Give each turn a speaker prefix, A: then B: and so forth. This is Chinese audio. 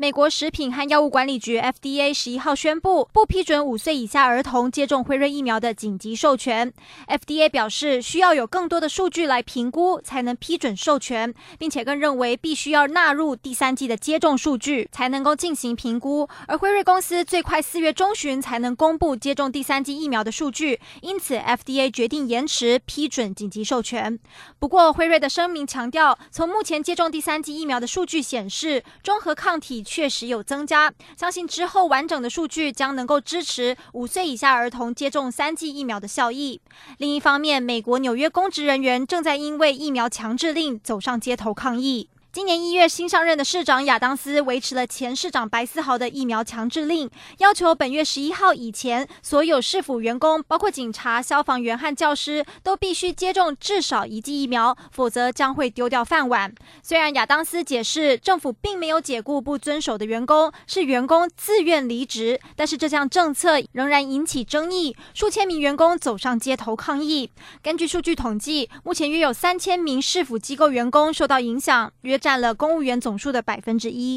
A: 美国食品和药物管理局 FDA 十一号宣布，不批准五岁以下儿童接种辉瑞疫苗的紧急授权。FDA 表示，需要有更多的数据来评估，才能批准授权，并且更认为必须要纳入第三季的接种数据，才能够进行评估。而辉瑞公司最快四月中旬才能公布接种第三季疫苗的数据，因此 FDA 决定延迟批准紧急授权。不过，辉瑞的声明强调，从目前接种第三季疫苗的数据显示，中和抗体。确实有增加，相信之后完整的数据将能够支持五岁以下儿童接种三剂疫苗的效益。另一方面，美国纽约公职人员正在因为疫苗强制令走上街头抗议。今年一月新上任的市长亚当斯维持了前市长白思豪的疫苗强制令，要求本月十一号以前，所有市府员工，包括警察、消防员和教师，都必须接种至少一剂疫苗，否则将会丢掉饭碗。虽然亚当斯解释政府并没有解雇不遵守的员工，是员工自愿离职，但是这项政策仍然引起争议，数千名员工走上街头抗议。根据数据统计，目前约有三千名市府机构员工受到影响，约。占了公务员总数的百分之一。